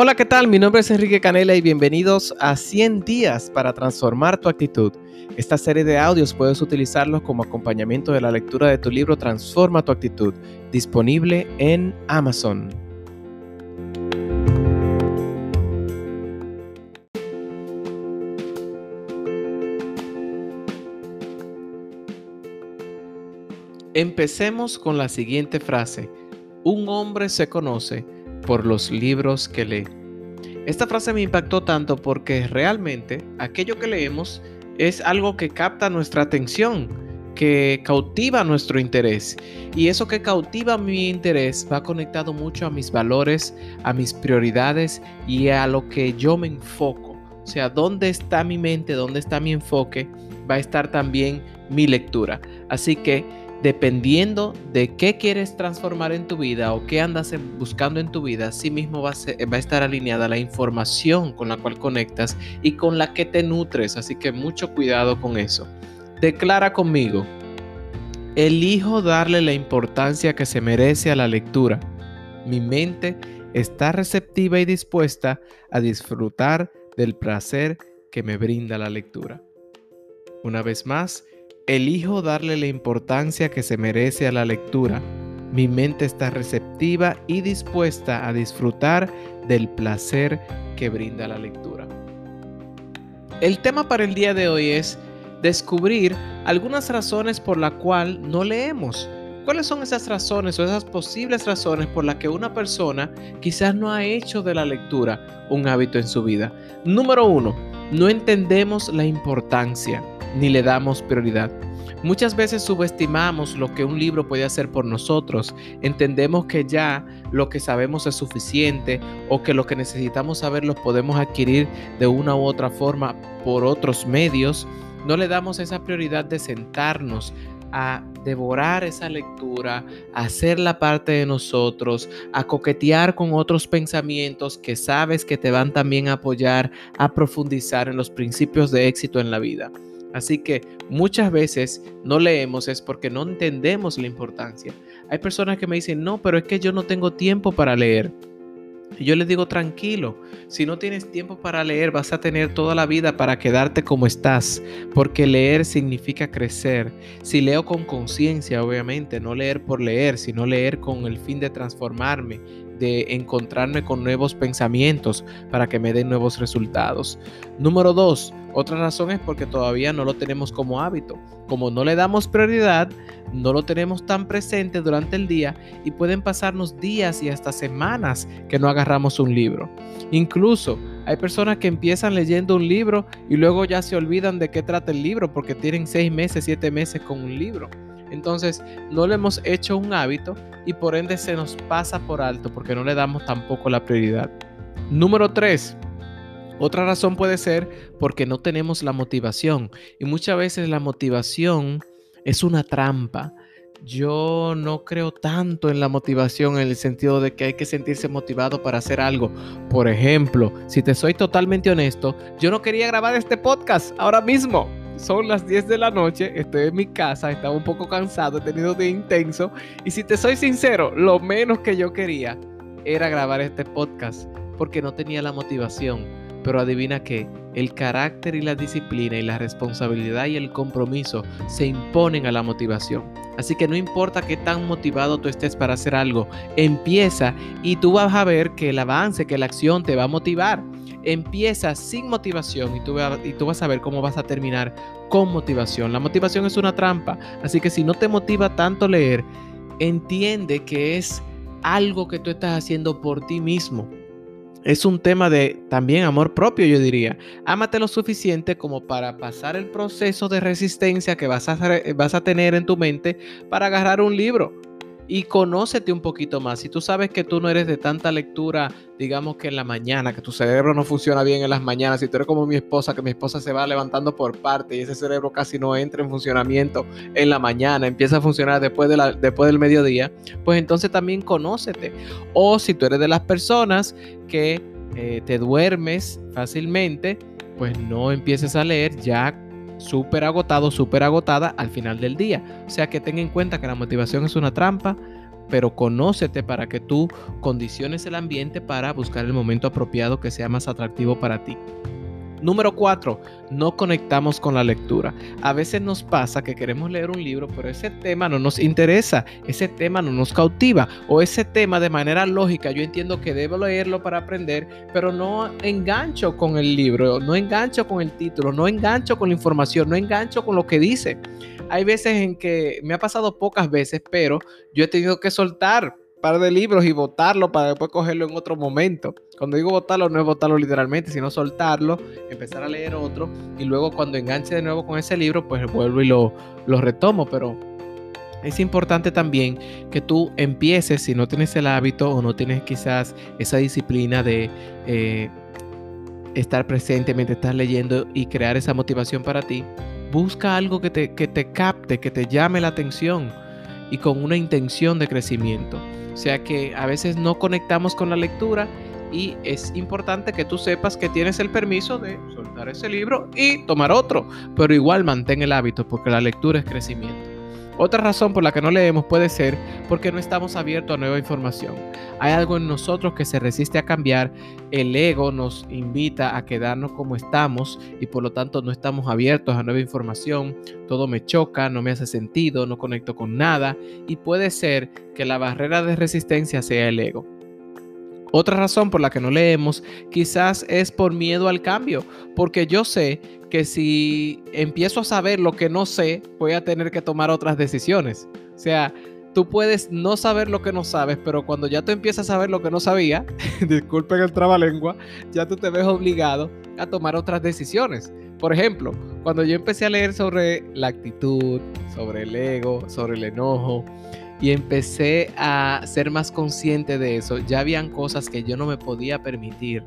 Hola, ¿qué tal? Mi nombre es Enrique Canela y bienvenidos a 100 días para transformar tu actitud. Esta serie de audios puedes utilizarlos como acompañamiento de la lectura de tu libro Transforma tu actitud, disponible en Amazon. Empecemos con la siguiente frase. Un hombre se conoce por los libros que lee. Esta frase me impactó tanto porque realmente aquello que leemos es algo que capta nuestra atención, que cautiva nuestro interés. Y eso que cautiva mi interés va conectado mucho a mis valores, a mis prioridades y a lo que yo me enfoco. O sea, dónde está mi mente, dónde está mi enfoque, va a estar también mi lectura. Así que dependiendo de qué quieres transformar en tu vida o qué andas buscando en tu vida, sí mismo va a, estar alineada la información con la cual conectas y con la que te nutres. Así que mucho cuidado con eso. Declara conmigo, elijo darle la importancia que se merece a la lectura. Mi mente está receptiva y dispuesta a disfrutar del placer que me brinda la lectura. Una vez más, Elijo darle la importancia que se merece a la lectura. Mi mente está receptiva y dispuesta a disfrutar del placer que brinda la lectura. El tema para el día de hoy es descubrir algunas razones por las cuales no leemos. ¿Cuáles son esas razones o esas posibles razones por las que una persona quizás no ha hecho de la lectura un hábito en su vida? Número uno, no entendemos la importancia ni le damos prioridad. Muchas veces subestimamos lo que un libro puede hacer por nosotros. Entendemos que ya lo que sabemos es suficiente o que lo que necesitamos saber lo podemos adquirir de una u otra forma por otros medios. No le damos esa prioridad de sentarnos a devorar esa lectura, a hacerla parte de nosotros, a coquetear con otros pensamientos que sabes que te van también a apoyar a profundizar en los principios de éxito en la vida. Así que muchas veces no leemos es porque no entendemos la importancia. Hay personas que me dicen, no, pero es que yo no tengo tiempo para leer. Yo les digo, tranquilo, si no tienes tiempo para leer, vas a tener toda la vida para quedarte como estás, porque leer significa crecer. Si leo con conciencia, obviamente, no leer por leer, sino leer con el fin de transformarme, de encontrarme con nuevos pensamientos para que me den nuevos resultados. Número dos, otra razón es porque todavía no lo tenemos como hábito. Como no le damos prioridad, no lo tenemos tan presente durante el día y pueden pasarnos días y hasta semanas que no agarramos un libro. Incluso hay personas que empiezan leyendo un libro y luego ya se olvidan de qué trata el libro porque tienen seis meses, siete meses con un libro. Entonces no le hemos hecho un hábito y por ende se nos pasa por alto porque no le damos tampoco la prioridad. Número 3. Otra razón puede ser porque no tenemos la motivación y muchas veces la motivación es una trampa. Yo no creo tanto en la motivación en el sentido de que hay que sentirse motivado para hacer algo. Por ejemplo, si te soy totalmente honesto, yo no quería grabar este podcast ahora mismo. Son las 10 de la noche, estoy en mi casa, estaba un poco cansado, he tenido de intenso. Y si te soy sincero, lo menos que yo quería era grabar este podcast porque no tenía la motivación pero adivina que el carácter y la disciplina y la responsabilidad y el compromiso se imponen a la motivación. Así que no importa qué tan motivado tú estés para hacer algo, empieza y tú vas a ver que el avance, que la acción te va a motivar. Empieza sin motivación y tú, y tú vas a ver cómo vas a terminar con motivación. La motivación es una trampa, así que si no te motiva tanto leer, entiende que es algo que tú estás haciendo por ti mismo es un tema de también amor propio, yo diría. Ámate lo suficiente como para pasar el proceso de resistencia que vas a, vas a tener en tu mente para agarrar un libro y conócete un poquito más. Si tú sabes que tú no eres de tanta lectura, digamos que en la mañana, que tu cerebro no funciona bien en las mañanas, si tú eres como mi esposa, que mi esposa se va levantando por parte y ese cerebro casi no entra en funcionamiento en la mañana, empieza a funcionar después, después del mediodía, pues entonces también conócete. O si tú eres de las personas que eh, te duermes fácilmente, pues no empieces a leer ya súper agotado, súper agotada al final del día. O sea que ten en cuenta que la motivación es una trampa, pero conócete para que tú condiciones el ambiente para buscar el momento apropiado que sea más atractivo para ti. Número 4. No conectamos con la lectura. A veces nos pasa que queremos leer un libro, pero ese tema no nos interesa, ese tema no nos cautiva, o ese tema de manera lógica yo entiendo que debo leerlo para aprender, pero no engancho con el libro, no engancho con el título, no engancho con la información, no engancho con lo que dice. Hay veces en que me ha pasado pocas veces, pero yo he tenido que soltar par de libros y botarlo para después cogerlo en otro momento. Cuando digo botarlo, no es botarlo literalmente, sino soltarlo, empezar a leer otro y luego cuando enganche de nuevo con ese libro, pues vuelvo y lo, retomo. Pero es importante también que tú empieces, si no tienes el hábito o no tienes quizás esa disciplina de eh, estar presente mientras estás leyendo y crear esa motivación para ti, busca algo que te capte, que te llame la atención y con una intención de crecimiento. O sea que a veces no conectamos con la lectura y es importante que tú sepas que tienes el permiso de soltar ese libro y tomar otro, pero igual mantén el hábito porque la lectura es crecimiento. Otra razón por la que no leemos puede ser porque no estamos abiertos a nueva información. Hay algo en nosotros que se resiste a cambiar, el ego nos invita a quedarnos como estamos y por lo tanto no estamos abiertos a nueva información, todo me choca, no me hace sentido, no conecto con nada y puede ser que la barrera de resistencia sea el ego. Otra razón por la que no leemos quizás es por miedo al cambio, porque yo sé que si empiezo a saber lo que no sé, voy a tener que tomar otras decisiones. O sea, tú puedes no saber lo que no sabes, pero cuando ya tú empiezas a saber lo que no sabía, disculpen el trabalengua, ya tú te ves obligado a tomar otras decisiones. Por ejemplo, cuando yo empecé a leer sobre la actitud, sobre el ego, sobre el enojo, y empecé a ser más consciente de eso, ya habían cosas que yo no me podía permitir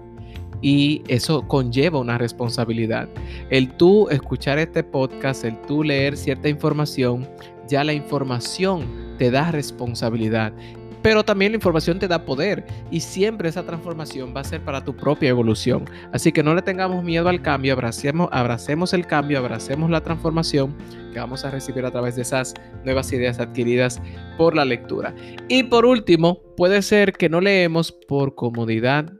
y eso conlleva una responsabilidad. El tú escuchar este podcast, el tú leer cierta información, ya la información te da responsabilidad. Pero también la información te da poder y siempre esa transformación va a ser para tu propia evolución. Así que no le tengamos miedo al cambio, abracemos, abracemos el cambio, abracemos la transformación que vamos a recibir a través de esas nuevas ideas adquiridas por la lectura. Y por último, puede ser que no leemos por comodidad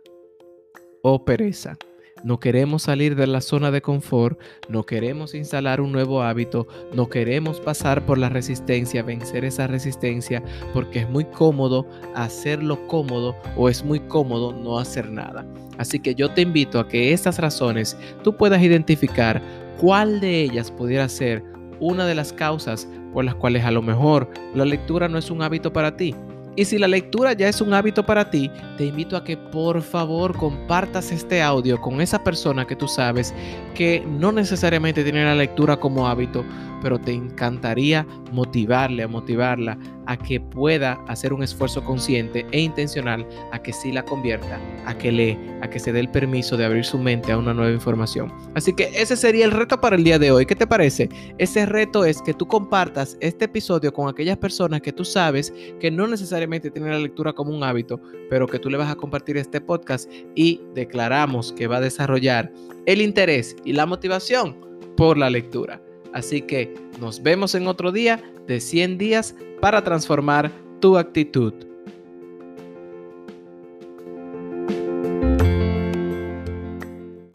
o pereza. No queremos salir de la zona de confort, no queremos instalar un nuevo hábito, no queremos pasar por la resistencia, vencer esa resistencia, porque es muy cómodo hacerlo cómodo o es muy cómodo no hacer nada. Así que yo te invito a que estas razones tú puedas identificar cuál de ellas pudiera ser una de las causas por las cuales a lo mejor la lectura no es un hábito para ti y si la lectura ya es un hábito para ti, te invito a que por favor compartas este audio con esa persona que tú sabes que no necesariamente tiene la lectura como hábito, pero te encantaría motivarle, a motivarla a que pueda hacer un esfuerzo consciente e intencional a que sí la convierta, a que lee, a que se dé el permiso de abrir su mente a una nueva información. Así que ese sería el reto para el día de hoy. ¿Qué te parece? Ese reto es que tú compartas este episodio con aquellas personas que tú sabes que no necesariamente tienen la lectura como un hábito, pero que tú le vas a compartir este podcast y declaramos que va a desarrollar el interés y la motivación por la lectura. Así que nos vemos en otro día de 100 días para transformar tu actitud.